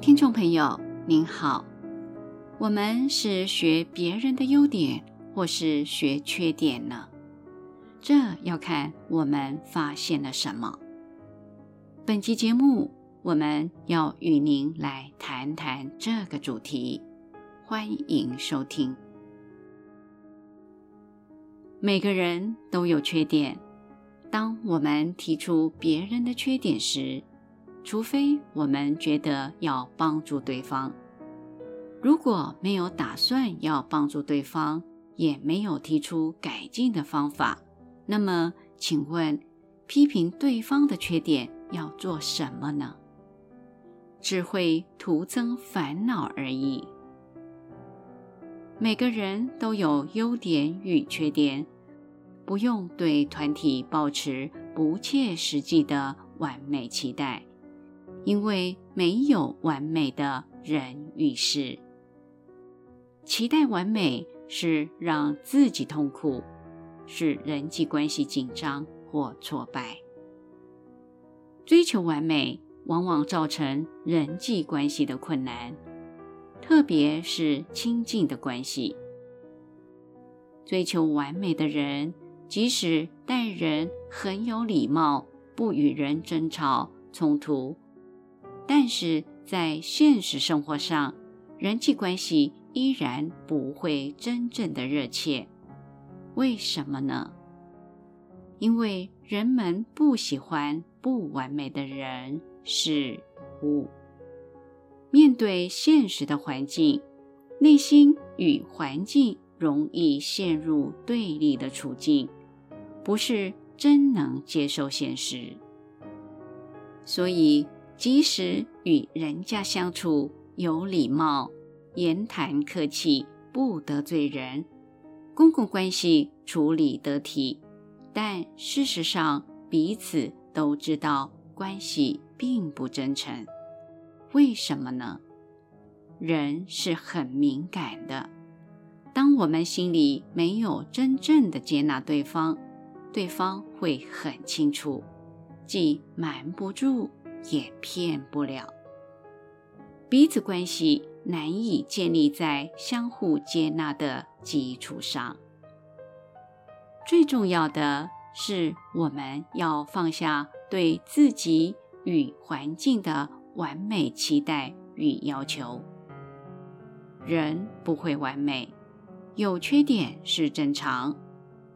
听众朋友您好，我们是学别人的优点，或是学缺点呢？这要看我们发现了什么。本期节目，我们要与您来谈谈这个主题，欢迎收听。每个人都有缺点，当我们提出别人的缺点时，除非我们觉得要帮助对方，如果没有打算要帮助对方，也没有提出改进的方法，那么，请问，批评对方的缺点要做什么呢？只会徒增烦恼而已。每个人都有优点与缺点，不用对团体抱持不切实际的完美期待，因为没有完美的人与事。期待完美是让自己痛苦，使人际关系紧张或挫败。追求完美，往往造成人际关系的困难，特别是亲近的关系。追求完美的人，即使待人很有礼貌，不与人争吵冲突，但是在现实生活上，人际关系依然不会真正的热切。为什么呢？因为人们不喜欢不完美的人。事物。面对现实的环境，内心与环境容易陷入对立的处境，不是真能接受现实。所以，即使与人家相处有礼貌，言谈客气，不得罪人，公共关系处理得体，但事实上彼此都知道关系。并不真诚，为什么呢？人是很敏感的，当我们心里没有真正的接纳对方，对方会很清楚，既瞒不住，也骗不了。彼此关系难以建立在相互接纳的基础上。最重要的是，我们要放下对自己。与环境的完美期待与要求，人不会完美，有缺点是正常，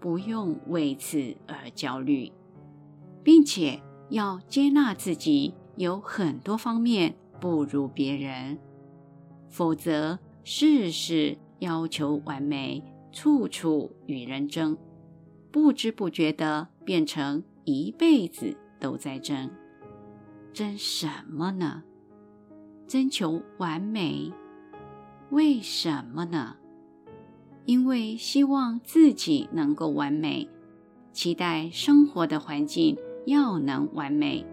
不用为此而焦虑，并且要接纳自己有很多方面不如别人，否则事事要求完美，处处与人争，不知不觉地变成一辈子都在争。争什么呢？争求完美，为什么呢？因为希望自己能够完美，期待生活的环境要能完美，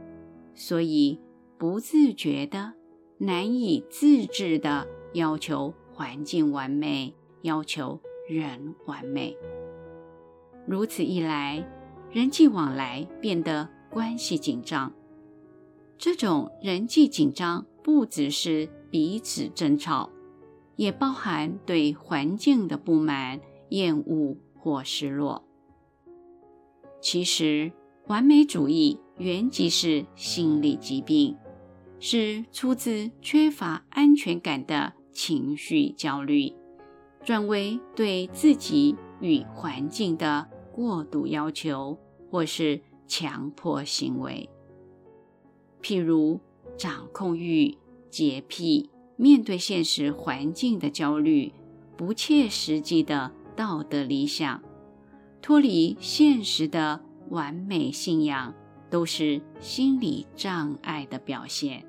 所以不自觉的、难以自制的要求环境完美，要求人完美。如此一来，人际往来变得关系紧张。这种人际紧张不只是彼此争吵，也包含对环境的不满、厌恶或失落。其实，完美主义原即是心理疾病，是出自缺乏安全感的情绪焦虑，转为对自己与环境的过度要求，或是强迫行为。譬如掌控欲、洁癖、面对现实环境的焦虑、不切实际的道德理想、脱离现实的完美信仰，都是心理障碍的表现。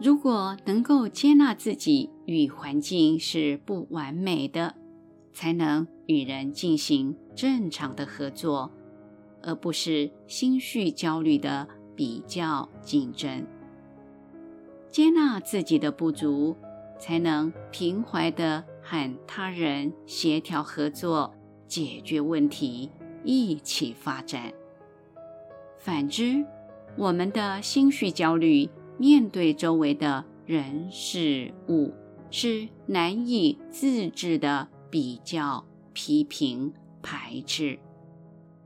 如果能够接纳自己与环境是不完美的，才能与人进行正常的合作，而不是心绪焦虑的。比较竞争，接纳自己的不足，才能平怀地和他人协调合作，解决问题，一起发展。反之，我们的心绪焦虑面对周围的人事物，是难以自制的比较、批评、排斥，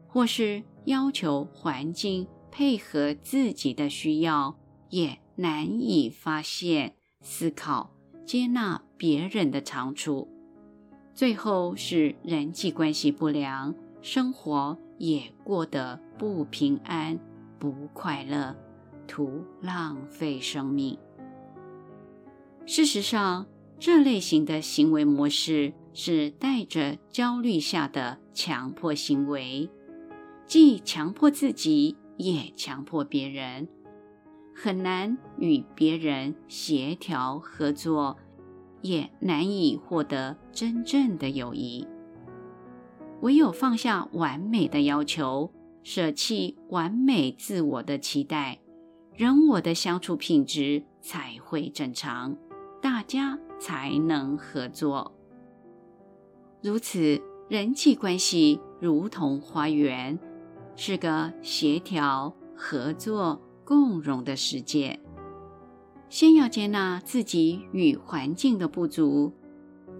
或是要求环境配合自己的需要，也难以发现、思考、接纳别人的长处，最后是人际关系不良，生活也过得不平安、不快乐。图浪费生命。事实上，这类型的行为模式是带着焦虑下的强迫行为，既强迫自己，也强迫别人，很难与别人协调合作，也难以获得真正的友谊。唯有放下完美的要求，舍弃完美自我的期待。人我的相处品质才会正常，大家才能合作。如此，人际关系如同花园，是个协调、合作、共荣的世界。先要接纳自己与环境的不足，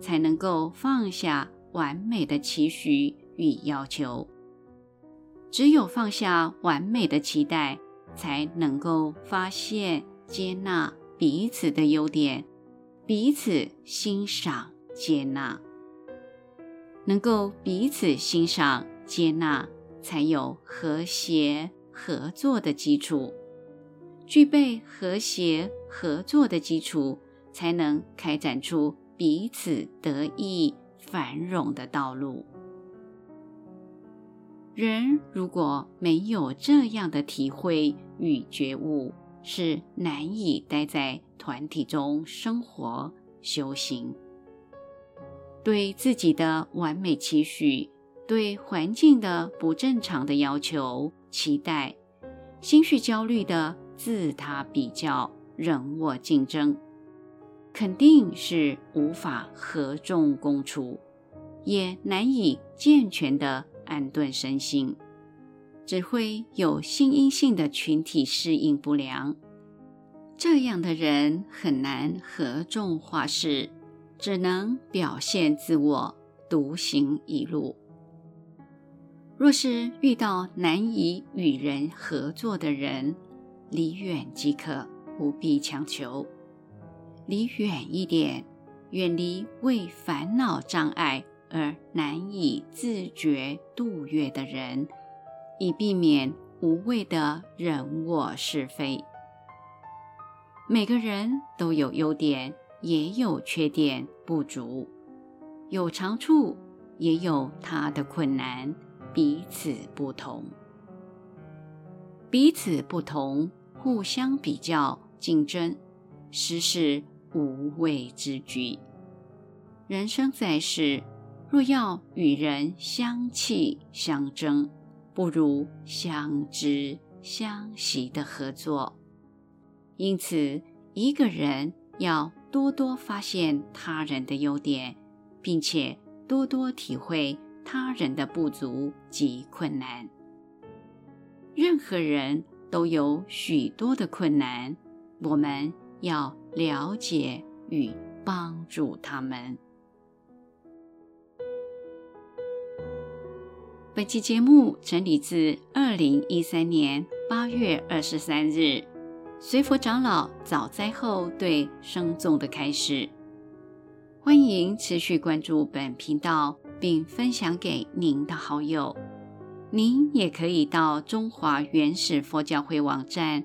才能够放下完美的期许与要求。只有放下完美的期待，才能够发现、接纳彼此的优点，彼此欣赏、接纳，能够彼此欣赏、接纳，才有和谐合作的基础。具备和谐合作的基础，才能开展出彼此得意繁荣的道路。人如果没有这样的体会与觉悟，是难以待在团体中生活修行。对自己的完美期许，对环境的不正常的要求期待，心绪焦虑的自他比较、人我竞争，肯定是无法合众共处，也难以健全的。安顿身心，只会有心因性的群体适应不良。这样的人很难合众化事，只能表现自我，独行一路。若是遇到难以与人合作的人，离远即可，不必强求。离远一点，远离为烦恼障碍。而难以自觉度越的人，以避免无谓的人我是非。每个人都有优点，也有缺点不足，有长处，也有他的困难，彼此不同。彼此不同，互相比较竞争，实是无谓之举。人生在世。若要与人相弃相争，不如相知相惜的合作。因此，一个人要多多发现他人的优点，并且多多体会他人的不足及困难。任何人都有许多的困难，我们要了解与帮助他们。本期节目整理自二零一三年八月二十三日，随佛长老早灾后对生众的开始。欢迎持续关注本频道，并分享给您的好友。您也可以到中华原始佛教会网站